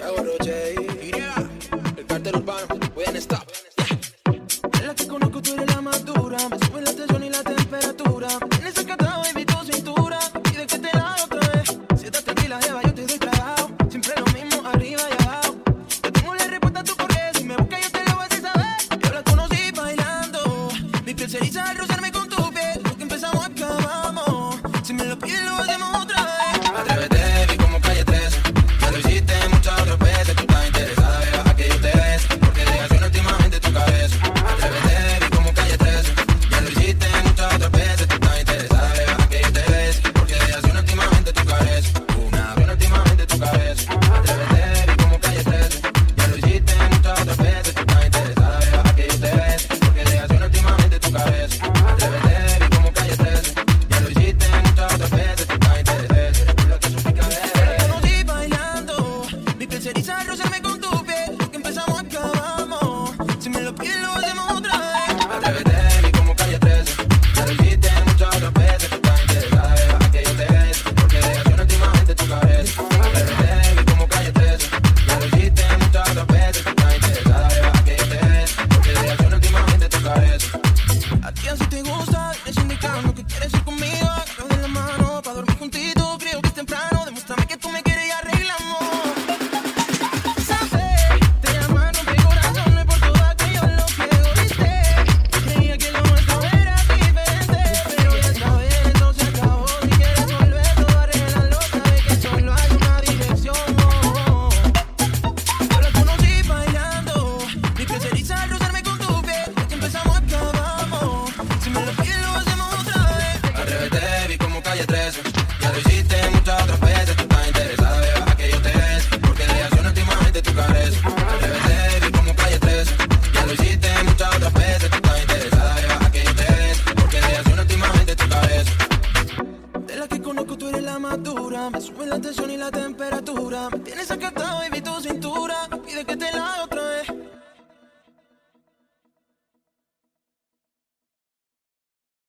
Rodo J. quieres ir conmigo, coge la mano. 13. Ya lo hiciste muchas otras veces. Tú estás interesada, beba, a que yo te des. Porque de acción últimamente tú careces. Al revés de vivir como calle 13. Ya lo hiciste muchas otras veces. Tú estás interesada, beba, a que yo te des. Porque de acción últimamente tú careces. De la que conozco tú eres la más dura. Me suben la tensión y la temperatura. Me tienes acatado y vi tus